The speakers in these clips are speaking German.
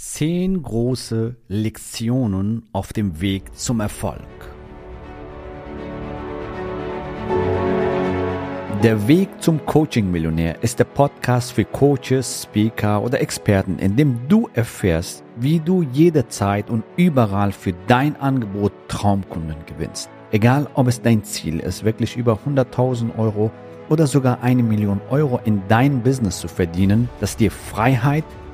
Zehn große Lektionen auf dem Weg zum Erfolg. Der Weg zum Coaching-Millionär ist der Podcast für Coaches, Speaker oder Experten, in dem du erfährst, wie du jederzeit und überall für dein Angebot Traumkunden gewinnst. Egal, ob es dein Ziel ist, wirklich über 100.000 Euro oder sogar eine Million Euro in dein Business zu verdienen, das dir Freiheit,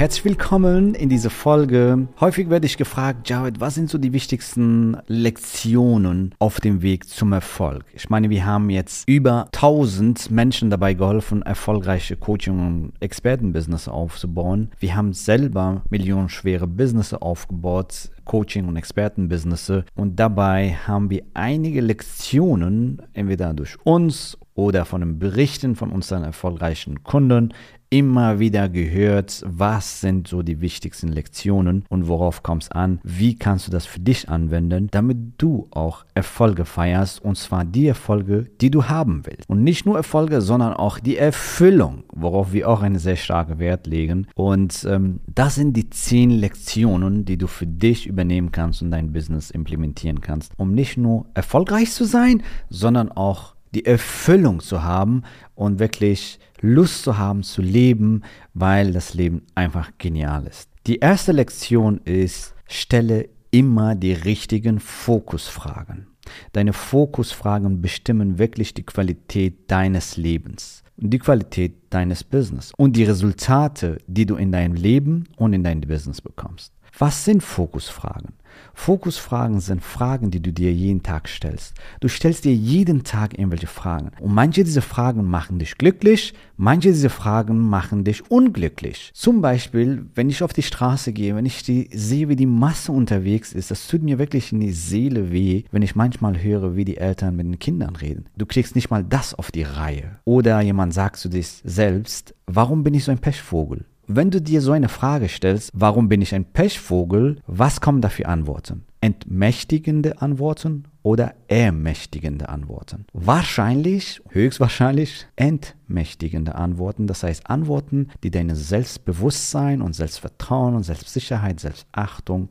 Herzlich willkommen in dieser Folge. Häufig werde ich gefragt, Jared, was sind so die wichtigsten Lektionen auf dem Weg zum Erfolg? Ich meine, wir haben jetzt über 1000 Menschen dabei geholfen, erfolgreiche Coaching- und Expertenbusiness aufzubauen. Wir haben selber millionenschwere Business aufgebaut, Coaching- und Expertenbusiness. Und dabei haben wir einige Lektionen, entweder durch uns oder von den Berichten von unseren erfolgreichen Kunden immer wieder gehört, was sind so die wichtigsten Lektionen und worauf kommt es an, wie kannst du das für dich anwenden, damit du auch Erfolge feierst und zwar die Erfolge, die du haben willst. Und nicht nur Erfolge, sondern auch die Erfüllung, worauf wir auch einen sehr starken Wert legen. Und ähm, das sind die zehn Lektionen, die du für dich übernehmen kannst und dein Business implementieren kannst, um nicht nur erfolgreich zu sein, sondern auch die Erfüllung zu haben und wirklich Lust zu haben zu leben, weil das Leben einfach genial ist. Die erste Lektion ist, stelle immer die richtigen Fokusfragen. Deine Fokusfragen bestimmen wirklich die Qualität deines Lebens und die Qualität deines Business und die Resultate, die du in deinem Leben und in deinem Business bekommst. Was sind Fokusfragen? Fokusfragen sind Fragen, die du dir jeden Tag stellst. Du stellst dir jeden Tag irgendwelche Fragen. Und manche dieser Fragen machen dich glücklich, manche dieser Fragen machen dich unglücklich. Zum Beispiel, wenn ich auf die Straße gehe, wenn ich die, sehe, wie die Masse unterwegs ist, das tut mir wirklich in die Seele weh, wenn ich manchmal höre, wie die Eltern mit den Kindern reden. Du kriegst nicht mal das auf die Reihe. Oder jemand sagt zu dir selbst, warum bin ich so ein Pechvogel? Wenn du dir so eine Frage stellst, warum bin ich ein Pechvogel, was kommen da für Antworten? Entmächtigende Antworten oder ermächtigende Antworten? Wahrscheinlich, höchstwahrscheinlich entmächtigende Antworten, das heißt Antworten, die dein Selbstbewusstsein und Selbstvertrauen und Selbstsicherheit, Selbstachtung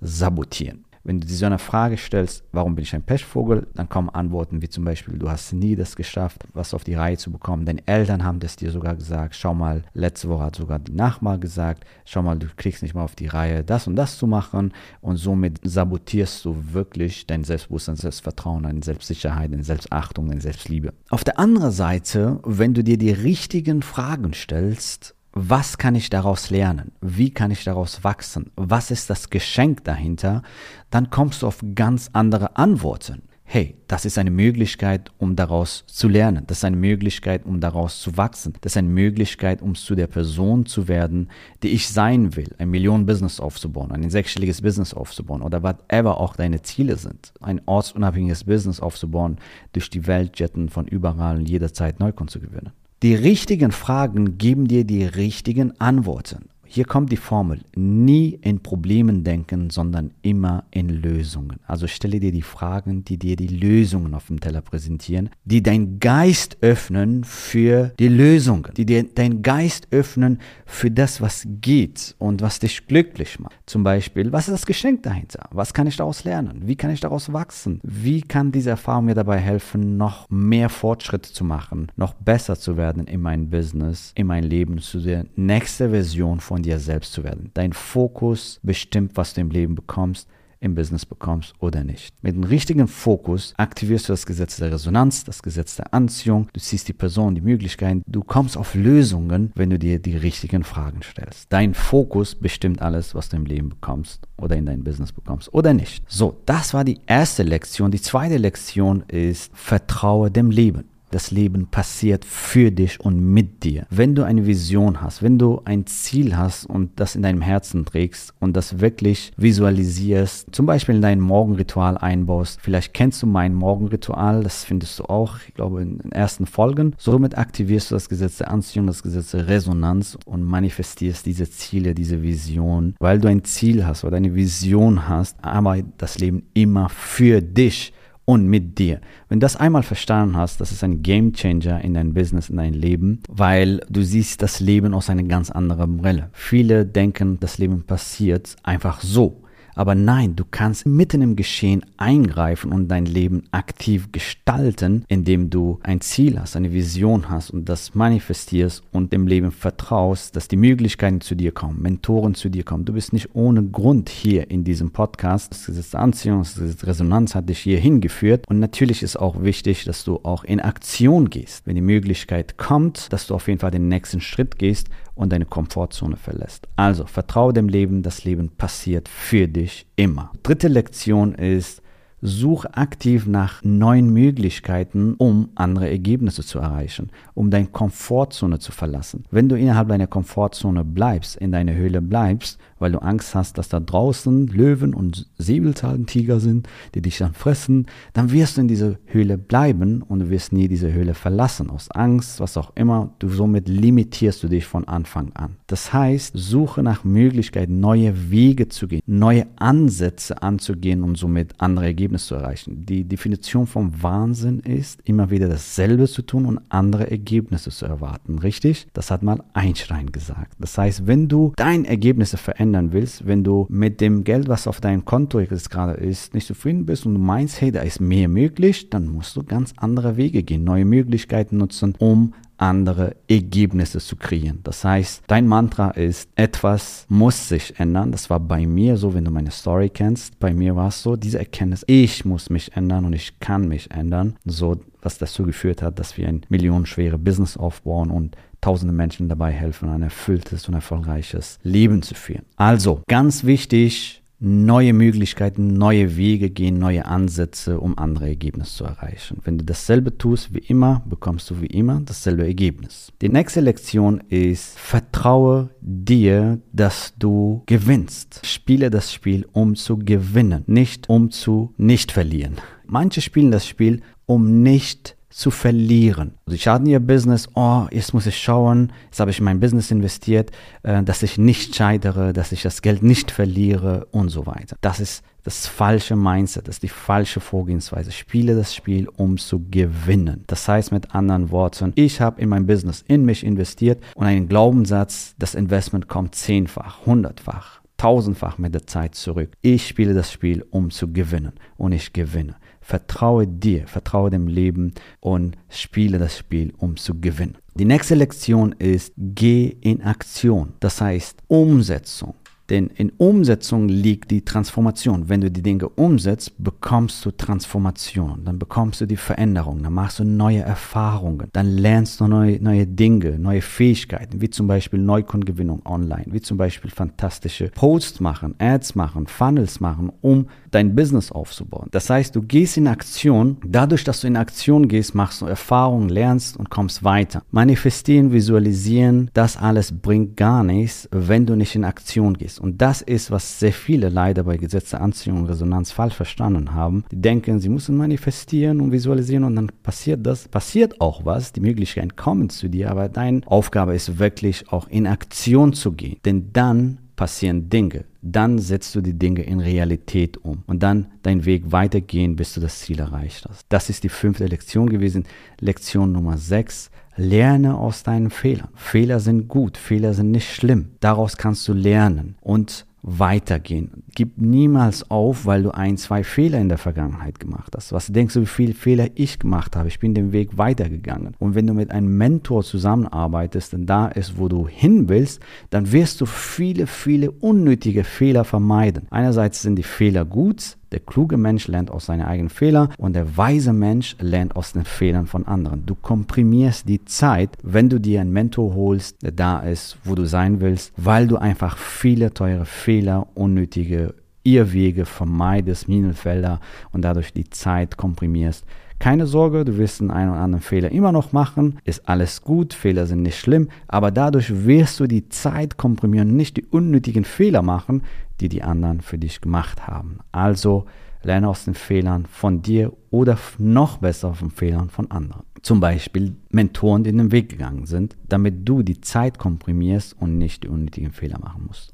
sabotieren. Wenn du dir so eine Frage stellst, warum bin ich ein Pechvogel, dann kommen Antworten wie zum Beispiel, du hast nie das geschafft, was auf die Reihe zu bekommen. Deine Eltern haben das dir sogar gesagt. Schau mal, letzte Woche hat sogar die Nachbar gesagt, schau mal, du kriegst nicht mal auf die Reihe, das und das zu machen. Und somit sabotierst du wirklich dein Selbstbewusstsein, Selbstvertrauen, deine Selbstsicherheit, deine Selbstachtung, deine Selbstliebe. Auf der anderen Seite, wenn du dir die richtigen Fragen stellst, was kann ich daraus lernen? Wie kann ich daraus wachsen? Was ist das Geschenk dahinter? Dann kommst du auf ganz andere Antworten. Hey, das ist eine Möglichkeit, um daraus zu lernen. Das ist eine Möglichkeit, um daraus zu wachsen. Das ist eine Möglichkeit, um zu der Person zu werden, die ich sein will. Ein Millionen-Business aufzubauen, ein sechsstelliges Business aufzubauen oder whatever auch deine Ziele sind. Ein ortsunabhängiges Business aufzubauen, durch die Welt jetten, von überall und jederzeit Neukunden zu gewinnen. Die richtigen Fragen geben dir die richtigen Antworten. Hier kommt die Formel. Nie in Problemen denken, sondern immer in Lösungen. Also stelle dir die Fragen, die dir die Lösungen auf dem Teller präsentieren, die dein Geist öffnen für die Lösungen, die dir dein Geist öffnen für das, was geht und was dich glücklich macht. Zum Beispiel, was ist das Geschenk dahinter? Was kann ich daraus lernen? Wie kann ich daraus wachsen? Wie kann diese Erfahrung mir dabei helfen, noch mehr Fortschritte zu machen, noch besser zu werden in meinem Business, in meinem Leben, zu der nächsten Version von dir selbst zu werden. Dein Fokus bestimmt, was du im Leben bekommst im Business bekommst oder nicht. Mit dem richtigen Fokus aktivierst du das Gesetz der Resonanz, das Gesetz der Anziehung, du siehst die Person, die Möglichkeiten, du kommst auf Lösungen, wenn du dir die richtigen Fragen stellst. Dein Fokus bestimmt alles, was du im Leben bekommst oder in dein Business bekommst oder nicht. So, das war die erste Lektion. Die zweite Lektion ist, vertraue dem Leben. Das Leben passiert für dich und mit dir. Wenn du eine Vision hast, wenn du ein Ziel hast und das in deinem Herzen trägst und das wirklich visualisierst, zum Beispiel in dein Morgenritual einbaust, vielleicht kennst du mein Morgenritual, das findest du auch, ich glaube, in den ersten Folgen. Somit aktivierst du das Gesetz der Anziehung, das Gesetz der Resonanz und manifestierst diese Ziele, diese Vision, weil du ein Ziel hast oder eine Vision hast, aber das Leben immer für dich und mit dir. Wenn du das einmal verstanden hast, das ist ein Game Changer in dein Business, in dein Leben, weil du siehst das Leben aus einer ganz anderen Brille. Viele denken, das Leben passiert einfach so. Aber nein, du kannst mitten im Geschehen eingreifen und dein Leben aktiv gestalten, indem du ein Ziel hast, eine Vision hast und das manifestierst und dem Leben vertraust, dass die Möglichkeiten zu dir kommen, Mentoren zu dir kommen. Du bist nicht ohne Grund hier in diesem Podcast. Das Gesetz der Anziehung, das Gesetz der Resonanz hat dich hier hingeführt. Und natürlich ist auch wichtig, dass du auch in Aktion gehst. Wenn die Möglichkeit kommt, dass du auf jeden Fall den nächsten Schritt gehst und deine Komfortzone verlässt. Also vertraue dem Leben, das Leben passiert für dich immer. Dritte Lektion ist, Such aktiv nach neuen Möglichkeiten, um andere Ergebnisse zu erreichen, um deine Komfortzone zu verlassen. Wenn du innerhalb deiner Komfortzone bleibst, in deiner Höhle bleibst, weil du Angst hast, dass da draußen Löwen und Säbelzahntiger sind, die dich dann fressen, dann wirst du in dieser Höhle bleiben und du wirst nie diese Höhle verlassen. Aus Angst, was auch immer. Du somit limitierst du dich von Anfang an. Das heißt, suche nach Möglichkeiten, neue Wege zu gehen, neue Ansätze anzugehen und somit andere Ergebnisse zu erreichen. Die Definition vom Wahnsinn ist, immer wieder dasselbe zu tun und andere Ergebnisse zu erwarten. Richtig? Das hat mal Einstein gesagt. Das heißt, wenn du deine Ergebnisse verändern willst, wenn du mit dem Geld, was auf deinem Konto jetzt gerade ist, nicht zufrieden bist und du meinst, hey, da ist mehr möglich, dann musst du ganz andere Wege gehen, neue Möglichkeiten nutzen, um andere Ergebnisse zu kreieren. Das heißt, dein Mantra ist, etwas muss sich ändern. Das war bei mir so, wenn du meine Story kennst. Bei mir war es so, diese Erkenntnis, ich muss mich ändern und ich kann mich ändern. So, was dazu geführt hat, dass wir ein millionenschwere Business aufbauen und tausende Menschen dabei helfen, ein erfülltes und erfolgreiches Leben zu führen. Also, ganz wichtig, neue Möglichkeiten, neue Wege gehen, neue Ansätze, um andere Ergebnisse zu erreichen. Wenn du dasselbe tust wie immer, bekommst du wie immer dasselbe Ergebnis. Die nächste Lektion ist, vertraue dir, dass du gewinnst. Spiele das Spiel, um zu gewinnen, nicht um zu nicht verlieren. Manche spielen das Spiel, um nicht zu verlieren. Ich hatte ihr Business, oh, jetzt muss ich schauen, jetzt habe ich in mein Business investiert, äh, dass ich nicht scheitere, dass ich das Geld nicht verliere und so weiter. Das ist das falsche Mindset, das ist die falsche Vorgehensweise. Spiele das Spiel, um zu gewinnen. Das heißt mit anderen Worten, ich habe in mein Business in mich investiert und einen Glaubenssatz, das Investment kommt zehnfach, hundertfach, tausendfach mit der Zeit zurück. Ich spiele das Spiel, um zu gewinnen und ich gewinne. Vertraue dir, vertraue dem Leben und spiele das Spiel, um zu gewinnen. Die nächste Lektion ist, geh in Aktion. Das heißt, Umsetzung. Denn in Umsetzung liegt die Transformation. Wenn du die Dinge umsetzt, bekommst du Transformation. Dann bekommst du die Veränderung. Dann machst du neue Erfahrungen. Dann lernst du neue, neue Dinge, neue Fähigkeiten, wie zum Beispiel Neukundgewinnung online, wie zum Beispiel fantastische Posts machen, Ads machen, Funnels machen, um dein Business aufzubauen. Das heißt, du gehst in Aktion. Dadurch, dass du in Aktion gehst, machst du Erfahrungen, lernst und kommst weiter. Manifestieren, visualisieren, das alles bringt gar nichts, wenn du nicht in Aktion gehst. Und das ist, was sehr viele leider bei Gesetz der Anziehung und Resonanz falsch verstanden haben. Die denken, sie müssen manifestieren und visualisieren und dann passiert das, passiert auch was, die Möglichkeiten kommen zu dir, aber deine Aufgabe ist wirklich auch in Aktion zu gehen. Denn dann passieren Dinge. Dann setzt du die Dinge in Realität um und dann deinen Weg weitergehen, bis du das Ziel erreicht hast. Das ist die fünfte Lektion gewesen. Lektion Nummer sechs. Lerne aus deinen Fehlern. Fehler sind gut, Fehler sind nicht schlimm. Daraus kannst du lernen und weitergehen. Gib niemals auf, weil du ein, zwei Fehler in der Vergangenheit gemacht hast. Was denkst du, wie viele Fehler ich gemacht habe? Ich bin den Weg weitergegangen. Und wenn du mit einem Mentor zusammenarbeitest und da ist, wo du hin willst, dann wirst du viele, viele unnötige Fehler vermeiden. Einerseits sind die Fehler gut, der kluge Mensch lernt aus seinen eigenen Fehlern und der weise Mensch lernt aus den Fehlern von anderen. Du komprimierst die Zeit, wenn du dir einen Mentor holst, der da ist, wo du sein willst, weil du einfach viele teure Fehler, unnötige Irrwege vermeidest, Minenfelder und dadurch die Zeit komprimierst, Keine Sorge, du wirst einen oder anderen Fehler immer noch machen. Ist alles gut, Fehler sind nicht schlimm, aber dadurch wirst du die Zeit komprimieren, nicht die unnötigen Fehler machen, die die anderen für dich gemacht haben. Also lerne aus den Fehlern von dir oder noch besser aus den Fehlern von anderen. Zum Beispiel Mentoren, die den Weg gegangen sind, damit du die Zeit komprimierst und nicht die unnötigen Fehler machen musst.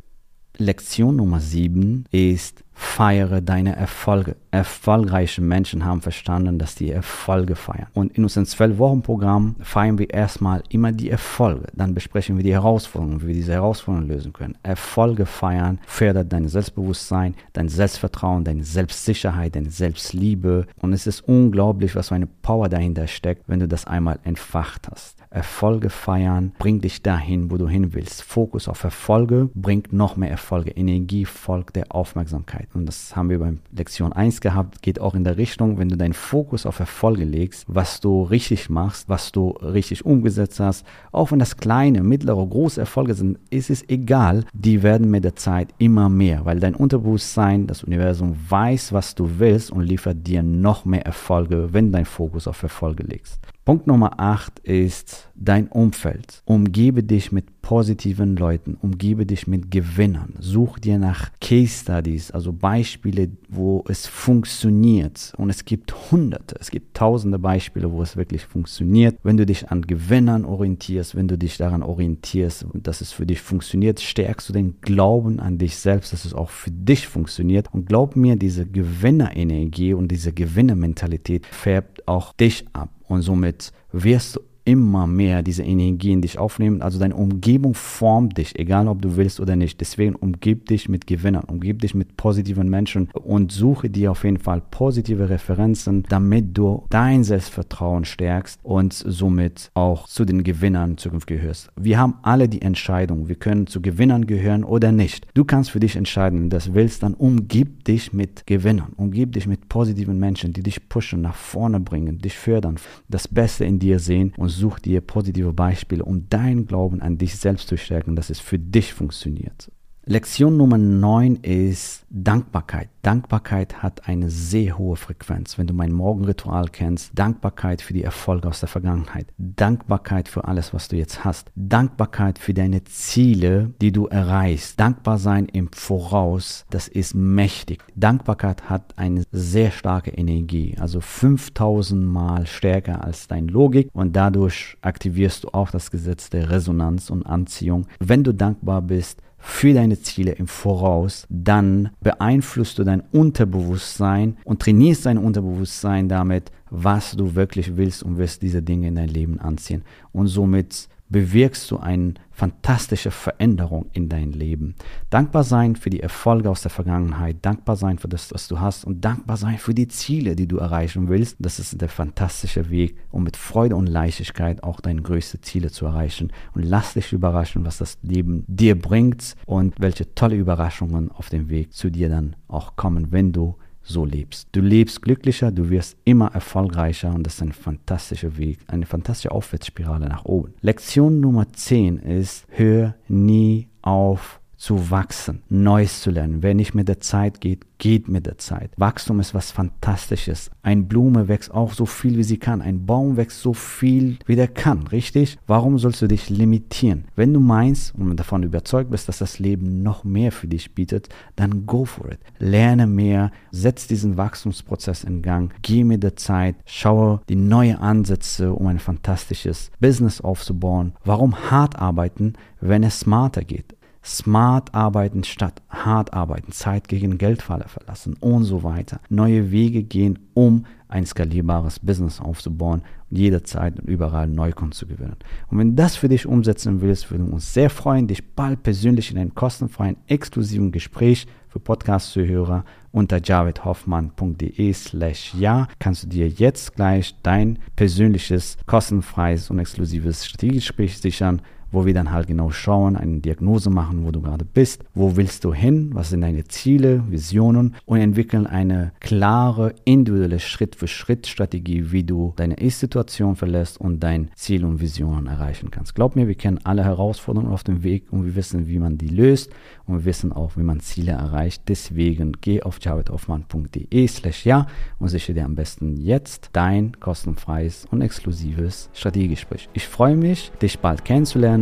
Lektion Nummer 7 ist, feiere deine Erfolge. Erfolgreiche Menschen haben verstanden, dass die Erfolge feiern. Und in unserem 12-Wochen-Programm feiern wir erstmal immer die Erfolge. Dann besprechen wir die Herausforderungen, wie wir diese Herausforderungen lösen können. Erfolge feiern fördert dein Selbstbewusstsein, dein Selbstvertrauen, deine Selbstsicherheit, deine Selbstliebe. Und es ist unglaublich, was für eine Power dahinter steckt, wenn du das einmal entfacht hast. Erfolge feiern bringt dich dahin, wo du hin willst. Fokus auf Erfolge bringt noch mehr Erfolge. Energie folgt der Aufmerksamkeit. Und das haben wir beim Lektion 1 gehabt, geht auch in der Richtung, wenn du deinen Fokus auf Erfolge legst, was du richtig machst, was du richtig umgesetzt hast, auch wenn das kleine, mittlere, große Erfolge sind, ist es egal, die werden mit der Zeit immer mehr, weil dein Unterbewusstsein, das Universum weiß, was du willst und liefert dir noch mehr Erfolge, wenn dein Fokus auf Erfolge legst. Punkt Nummer 8 ist dein Umfeld. Umgebe dich mit positiven Leuten, umgebe dich mit Gewinnern. Such dir nach Case Studies, also Beispiele, wo es funktioniert. Und es gibt hunderte, es gibt tausende Beispiele, wo es wirklich funktioniert. Wenn du dich an Gewinnern orientierst, wenn du dich daran orientierst, dass es für dich funktioniert, stärkst du den Glauben an dich selbst, dass es auch für dich funktioniert. Und glaub mir, diese Gewinnerenergie und diese Gewinnermentalität färbt auch dich ab. Und somit wirst du immer mehr diese Energie in dich aufnehmen. Also deine Umgebung formt dich, egal ob du willst oder nicht. Deswegen umgib dich mit Gewinnern, umgib dich mit positiven Menschen und suche dir auf jeden Fall positive Referenzen, damit du dein Selbstvertrauen stärkst und somit auch zu den Gewinnern in Zukunft gehörst. Wir haben alle die Entscheidung, wir können zu Gewinnern gehören oder nicht. Du kannst für dich entscheiden, wenn du das willst, dann umgib dich mit Gewinnern, umgib dich mit positiven Menschen, die dich pushen, nach vorne bringen, dich fördern, das Beste in dir sehen und such dir positive Beispiele, um deinen Glauben an dich selbst zu stärken, dass es für dich funktioniert. Lektion Nummer 9 ist Dankbarkeit. Dankbarkeit hat eine sehr hohe Frequenz. Wenn du mein Morgenritual kennst, Dankbarkeit für die Erfolge aus der Vergangenheit, Dankbarkeit für alles, was du jetzt hast, Dankbarkeit für deine Ziele, die du erreichst, dankbar sein im Voraus, das ist mächtig. Dankbarkeit hat eine sehr starke Energie, also 5000 Mal stärker als deine Logik und dadurch aktivierst du auch das Gesetz der Resonanz und Anziehung. Wenn du dankbar bist, für deine Ziele im Voraus, dann beeinflusst du dein Unterbewusstsein und trainierst dein Unterbewusstsein damit, was du wirklich willst und wirst diese Dinge in dein Leben anziehen. Und somit bewirkst du eine fantastische Veränderung in dein Leben. Dankbar sein für die Erfolge aus der Vergangenheit, dankbar sein für das, was du hast und dankbar sein für die Ziele, die du erreichen willst. Das ist der fantastische Weg, um mit Freude und Leichtigkeit auch deine größten Ziele zu erreichen. Und lass dich überraschen, was das Leben dir bringt und welche tolle Überraschungen auf dem Weg zu dir dann auch kommen, wenn du so lebst. Du lebst glücklicher, du wirst immer erfolgreicher und das ist ein fantastischer Weg, eine fantastische Aufwärtsspirale nach oben. Lektion Nummer 10 ist, hör nie auf zu wachsen, Neues zu lernen. Wer nicht mit der Zeit geht, geht mit der Zeit. Wachstum ist was Fantastisches. Ein Blume wächst auch so viel, wie sie kann. Ein Baum wächst so viel, wie der kann, richtig? Warum sollst du dich limitieren? Wenn du meinst und davon überzeugt bist, dass das Leben noch mehr für dich bietet, dann go for it. Lerne mehr, setz diesen Wachstumsprozess in Gang, geh mit der Zeit, schaue die neuen Ansätze, um ein fantastisches Business aufzubauen. Warum hart arbeiten, wenn es smarter geht? Smart arbeiten statt hart arbeiten, Zeit gegen Geldfalle verlassen und so weiter. Neue Wege gehen, um ein skalierbares Business aufzubauen und jederzeit und überall Neukunden zu gewinnen. Und wenn das für dich umsetzen willst, würden wir uns sehr freuen, dich bald persönlich in einem kostenfreien, exklusiven Gespräch für Podcast-Zuhörer unter javidhoffmann.de slash ja kannst du dir jetzt gleich dein persönliches, kostenfreies und exklusives Strategiegespräch sichern wo wir dann halt genau schauen, eine Diagnose machen, wo du gerade bist, wo willst du hin, was sind deine Ziele, Visionen und entwickeln eine klare, individuelle Schritt-für-Schritt-Strategie, wie du deine Ist-Situation verlässt und dein Ziel und Visionen erreichen kannst. Glaub mir, wir kennen alle Herausforderungen auf dem Weg und wir wissen, wie man die löst und wir wissen auch, wie man Ziele erreicht. Deswegen geh auf javidhoffmann.de slash ja und sichere dir am besten jetzt dein kostenfreies und exklusives Strategiegespräch. Ich freue mich, dich bald kennenzulernen.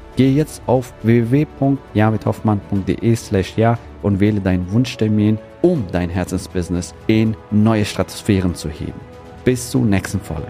Geh jetzt auf www.javidhoffmann.de slash ja und wähle deinen Wunschtermin, um dein Herzensbusiness in neue Stratosphären zu heben. Bis zur nächsten Folge.